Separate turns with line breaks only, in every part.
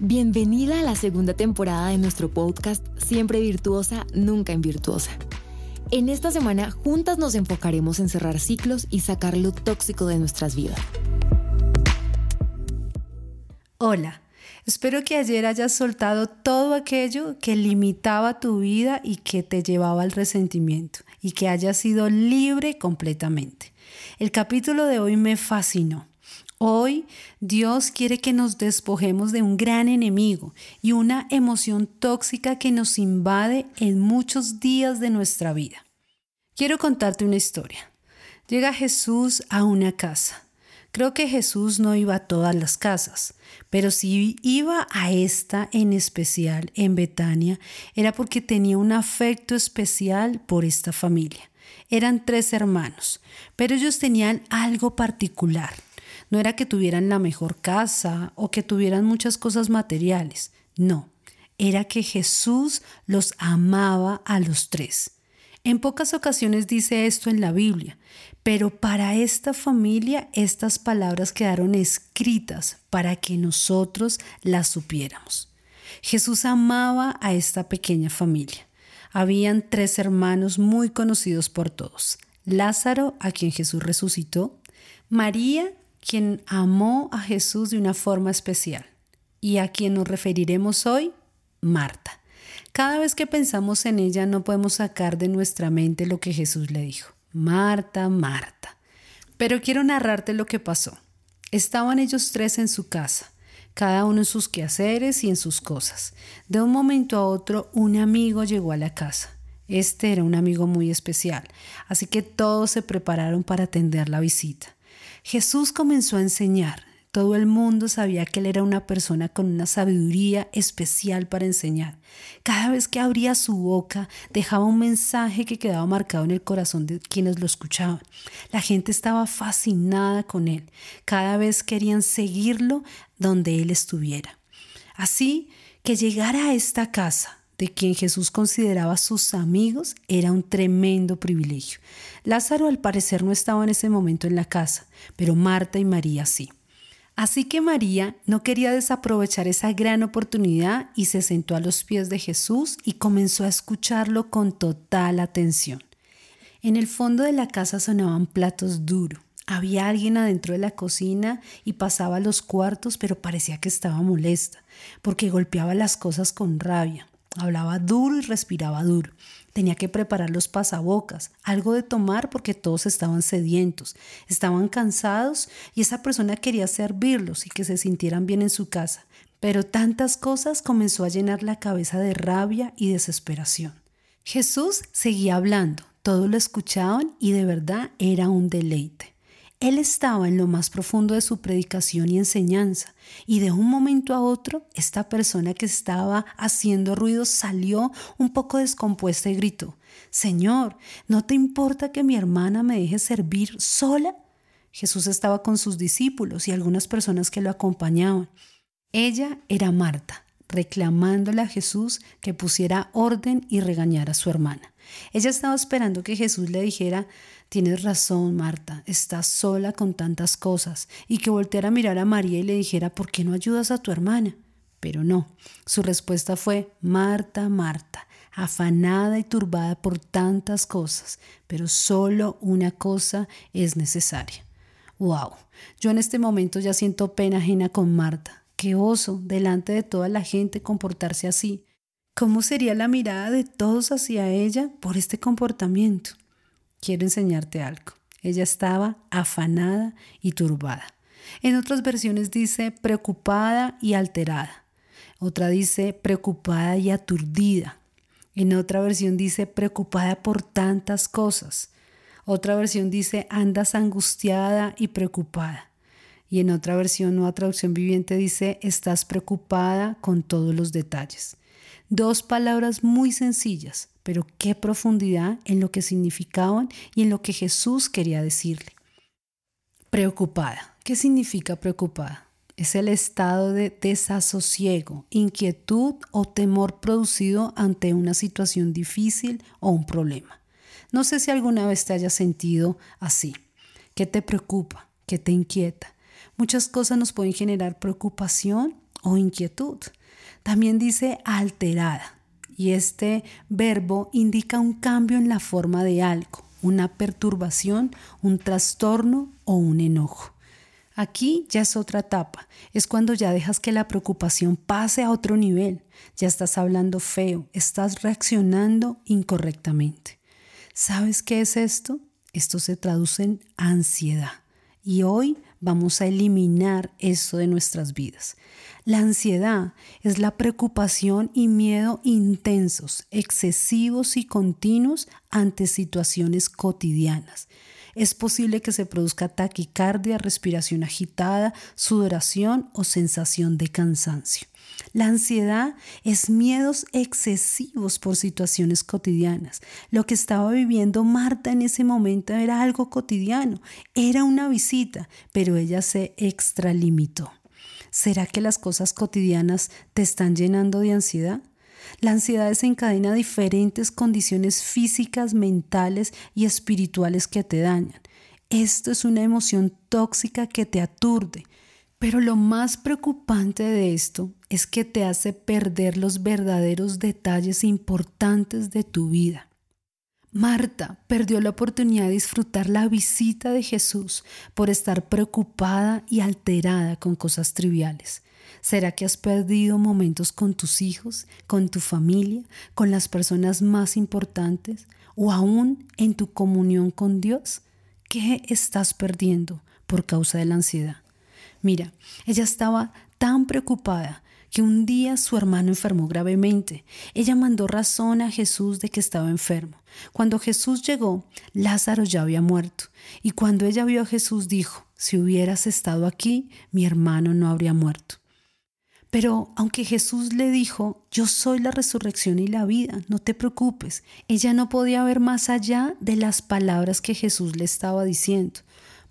Bienvenida a la segunda temporada de nuestro podcast Siempre Virtuosa, Nunca Invirtuosa. En esta semana juntas nos enfocaremos en cerrar ciclos y sacar lo tóxico de nuestras vidas.
Hola, espero que ayer hayas soltado todo aquello que limitaba tu vida y que te llevaba al resentimiento y que hayas sido libre completamente. El capítulo de hoy me fascinó. Hoy Dios quiere que nos despojemos de un gran enemigo y una emoción tóxica que nos invade en muchos días de nuestra vida. Quiero contarte una historia. Llega Jesús a una casa. Creo que Jesús no iba a todas las casas, pero si iba a esta en especial, en Betania, era porque tenía un afecto especial por esta familia. Eran tres hermanos, pero ellos tenían algo particular. No era que tuvieran la mejor casa o que tuvieran muchas cosas materiales, no, era que Jesús los amaba a los tres. En pocas ocasiones dice esto en la Biblia, pero para esta familia estas palabras quedaron escritas para que nosotros las supiéramos. Jesús amaba a esta pequeña familia. Habían tres hermanos muy conocidos por todos. Lázaro, a quien Jesús resucitó, María, quien amó a Jesús de una forma especial, y a quien nos referiremos hoy, Marta. Cada vez que pensamos en ella no podemos sacar de nuestra mente lo que Jesús le dijo. Marta, Marta. Pero quiero narrarte lo que pasó. Estaban ellos tres en su casa, cada uno en sus quehaceres y en sus cosas. De un momento a otro, un amigo llegó a la casa. Este era un amigo muy especial, así que todos se prepararon para atender la visita. Jesús comenzó a enseñar. Todo el mundo sabía que él era una persona con una sabiduría especial para enseñar. Cada vez que abría su boca, dejaba un mensaje que quedaba marcado en el corazón de quienes lo escuchaban. La gente estaba fascinada con él. Cada vez querían seguirlo donde él estuviera. Así que llegar a esta casa de quien Jesús consideraba sus amigos era un tremendo privilegio. Lázaro al parecer no estaba en ese momento en la casa, pero Marta y María sí. Así que María no quería desaprovechar esa gran oportunidad y se sentó a los pies de Jesús y comenzó a escucharlo con total atención. En el fondo de la casa sonaban platos duros. Había alguien adentro de la cocina y pasaba los cuartos, pero parecía que estaba molesta, porque golpeaba las cosas con rabia. Hablaba duro y respiraba duro. Tenía que preparar los pasabocas, algo de tomar porque todos estaban sedientos, estaban cansados y esa persona quería servirlos y que se sintieran bien en su casa. Pero tantas cosas comenzó a llenar la cabeza de rabia y desesperación. Jesús seguía hablando, todos lo escuchaban y de verdad era un deleite. Él estaba en lo más profundo de su predicación y enseñanza, y de un momento a otro, esta persona que estaba haciendo ruido salió un poco descompuesta y gritó, Señor, ¿no te importa que mi hermana me deje servir sola? Jesús estaba con sus discípulos y algunas personas que lo acompañaban. Ella era Marta, reclamándole a Jesús que pusiera orden y regañara a su hermana. Ella estaba esperando que Jesús le dijera, tienes razón, Marta, estás sola con tantas cosas, y que volteara a mirar a María y le dijera, ¿por qué no ayudas a tu hermana? Pero no, su respuesta fue, Marta, Marta, afanada y turbada por tantas cosas, pero solo una cosa es necesaria. ¡Wow! Yo en este momento ya siento pena ajena con Marta. Qué oso, delante de toda la gente, comportarse así. ¿Cómo sería la mirada de todos hacia ella por este comportamiento? Quiero enseñarte algo. Ella estaba afanada y turbada. En otras versiones dice preocupada y alterada. Otra dice preocupada y aturdida. En otra versión dice preocupada por tantas cosas. Otra versión dice andas angustiada y preocupada. Y en otra versión, nueva traducción viviente, dice estás preocupada con todos los detalles. Dos palabras muy sencillas, pero qué profundidad en lo que significaban y en lo que Jesús quería decirle. Preocupada. ¿Qué significa preocupada? Es el estado de desasosiego, inquietud o temor producido ante una situación difícil o un problema. No sé si alguna vez te hayas sentido así. ¿Qué te preocupa? ¿Qué te inquieta? Muchas cosas nos pueden generar preocupación o inquietud. También dice alterada y este verbo indica un cambio en la forma de algo, una perturbación, un trastorno o un enojo. Aquí ya es otra etapa, es cuando ya dejas que la preocupación pase a otro nivel, ya estás hablando feo, estás reaccionando incorrectamente. ¿Sabes qué es esto? Esto se traduce en ansiedad. Y hoy vamos a eliminar eso de nuestras vidas. La ansiedad es la preocupación y miedo intensos, excesivos y continuos ante situaciones cotidianas. Es posible que se produzca taquicardia, respiración agitada, sudoración o sensación de cansancio. La ansiedad es miedos excesivos por situaciones cotidianas. Lo que estaba viviendo Marta en ese momento era algo cotidiano, era una visita, pero ella se extralimitó. ¿Será que las cosas cotidianas te están llenando de ansiedad? La ansiedad desencadena diferentes condiciones físicas, mentales y espirituales que te dañan. Esto es una emoción tóxica que te aturde, pero lo más preocupante de esto es que te hace perder los verdaderos detalles importantes de tu vida. Marta perdió la oportunidad de disfrutar la visita de Jesús por estar preocupada y alterada con cosas triviales. ¿Será que has perdido momentos con tus hijos, con tu familia, con las personas más importantes o aún en tu comunión con Dios? ¿Qué estás perdiendo por causa de la ansiedad? Mira, ella estaba tan preocupada que un día su hermano enfermó gravemente. Ella mandó razón a Jesús de que estaba enfermo. Cuando Jesús llegó, Lázaro ya había muerto. Y cuando ella vio a Jesús dijo, si hubieras estado aquí, mi hermano no habría muerto. Pero aunque Jesús le dijo, yo soy la resurrección y la vida, no te preocupes, ella no podía ver más allá de las palabras que Jesús le estaba diciendo.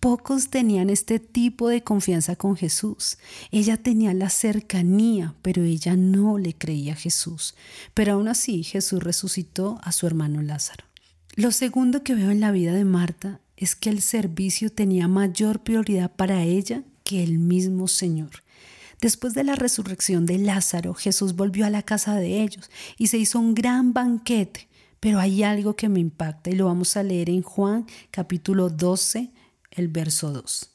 Pocos tenían este tipo de confianza con Jesús. Ella tenía la cercanía, pero ella no le creía a Jesús. Pero aún así Jesús resucitó a su hermano Lázaro. Lo segundo que veo en la vida de Marta es que el servicio tenía mayor prioridad para ella que el mismo Señor. Después de la resurrección de Lázaro, Jesús volvió a la casa de ellos y se hizo un gran banquete. Pero hay algo que me impacta y lo vamos a leer en Juan capítulo 12, el verso 2.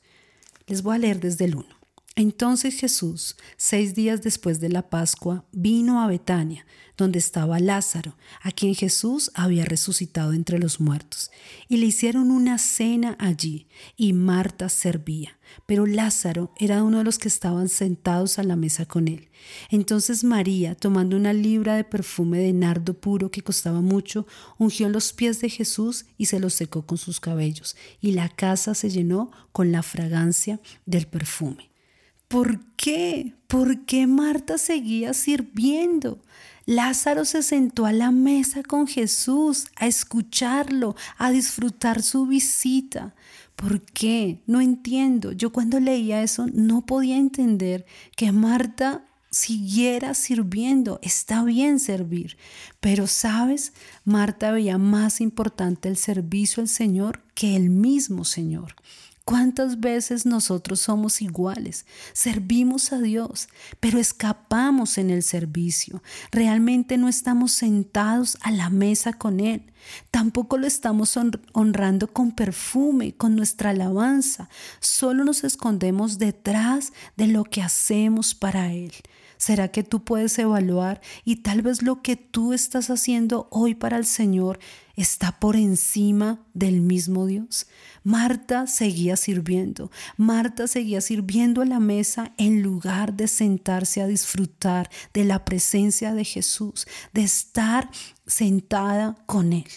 Les voy a leer desde el 1. Entonces Jesús, seis días después de la Pascua, vino a Betania, donde estaba Lázaro, a quien Jesús había resucitado entre los muertos, y le hicieron una cena allí, y Marta servía, pero Lázaro era uno de los que estaban sentados a la mesa con él. Entonces María, tomando una libra de perfume de nardo puro que costaba mucho, ungió los pies de Jesús y se los secó con sus cabellos, y la casa se llenó con la fragancia del perfume. ¿Por qué? ¿Por qué Marta seguía sirviendo? Lázaro se sentó a la mesa con Jesús a escucharlo, a disfrutar su visita. ¿Por qué? No entiendo. Yo cuando leía eso no podía entender que Marta siguiera sirviendo. Está bien servir. Pero, ¿sabes? Marta veía más importante el servicio al Señor que el mismo Señor. ¿Cuántas veces nosotros somos iguales? Servimos a Dios, pero escapamos en el servicio. Realmente no estamos sentados a la mesa con Él. Tampoco lo estamos honrando con perfume, con nuestra alabanza. Solo nos escondemos detrás de lo que hacemos para Él. ¿Será que tú puedes evaluar y tal vez lo que tú estás haciendo hoy para el Señor está por encima del mismo Dios? Marta seguía sirviendo. Marta seguía sirviendo a la mesa en lugar de sentarse a disfrutar de la presencia de Jesús, de estar sentada con Él.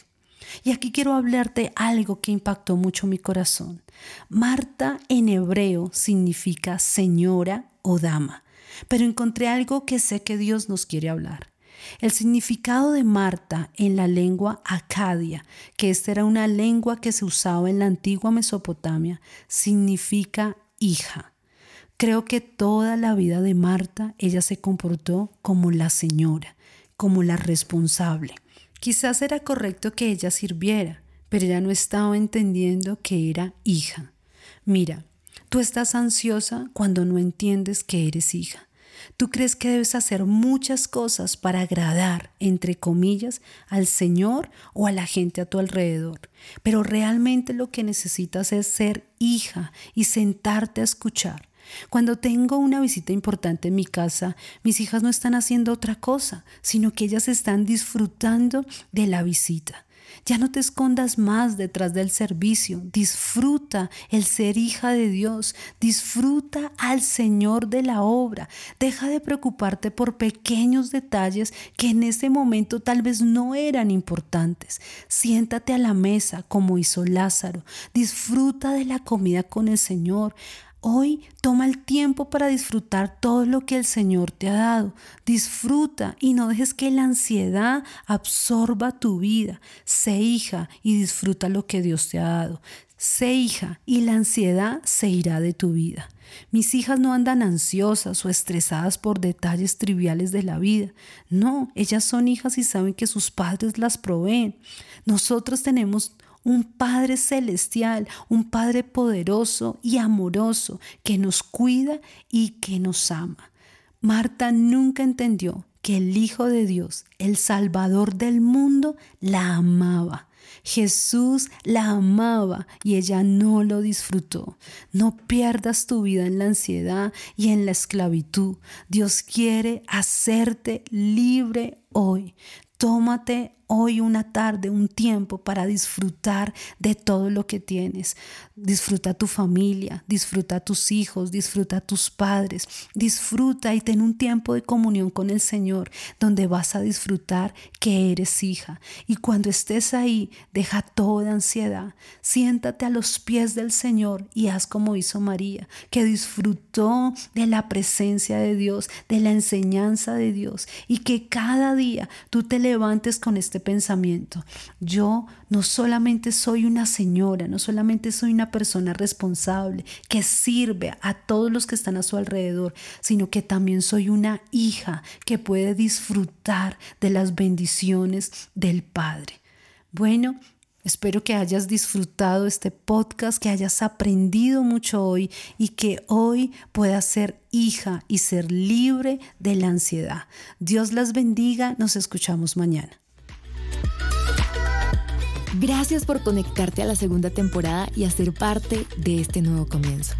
Y aquí quiero hablarte algo que impactó mucho mi corazón. Marta en hebreo significa señora o dama pero encontré algo que sé que Dios nos quiere hablar. El significado de Marta en la lengua acadia, que esta era una lengua que se usaba en la antigua Mesopotamia, significa hija. Creo que toda la vida de Marta ella se comportó como la señora, como la responsable. Quizás era correcto que ella sirviera, pero ella no estaba entendiendo que era hija. Mira, tú estás ansiosa cuando no entiendes que eres hija. Tú crees que debes hacer muchas cosas para agradar, entre comillas, al Señor o a la gente a tu alrededor, pero realmente lo que necesitas es ser hija y sentarte a escuchar. Cuando tengo una visita importante en mi casa, mis hijas no están haciendo otra cosa, sino que ellas están disfrutando de la visita. Ya no te escondas más detrás del servicio. Disfruta el ser hija de Dios. Disfruta al Señor de la obra. Deja de preocuparte por pequeños detalles que en ese momento tal vez no eran importantes. Siéntate a la mesa como hizo Lázaro. Disfruta de la comida con el Señor. Hoy toma el tiempo para disfrutar todo lo que el Señor te ha dado. Disfruta y no dejes que la ansiedad absorba tu vida. Sé hija y disfruta lo que Dios te ha dado. Sé hija y la ansiedad se irá de tu vida. Mis hijas no andan ansiosas o estresadas por detalles triviales de la vida. No, ellas son hijas y saben que sus padres las proveen. Nosotros tenemos un Padre celestial, un Padre poderoso y amoroso que nos cuida y que nos ama. Marta nunca entendió que el Hijo de Dios, el Salvador del mundo, la amaba. Jesús la amaba y ella no lo disfrutó. No pierdas tu vida en la ansiedad y en la esclavitud. Dios quiere hacerte libre hoy. Tómate hoy una tarde, un tiempo para disfrutar de todo lo que tienes. Disfruta tu familia, disfruta tus hijos, disfruta tus padres, disfruta y ten un tiempo de comunión con el Señor donde vas a disfrutar que eres hija. Y cuando estés ahí, deja toda ansiedad, siéntate a los pies del Señor y haz como hizo María, que disfrutó de la presencia de Dios, de la enseñanza de Dios y que cada día tú te levantes con este pensamiento. Yo no solamente soy una señora, no solamente soy una persona responsable que sirve a todos los que están a su alrededor, sino que también soy una hija que puede disfrutar de las bendiciones del Padre. Bueno, Espero que hayas disfrutado este podcast, que hayas aprendido mucho hoy y que hoy puedas ser hija y ser libre de la ansiedad. Dios las bendiga, nos escuchamos mañana.
Gracias por conectarte a la segunda temporada y a ser parte de este nuevo comienzo.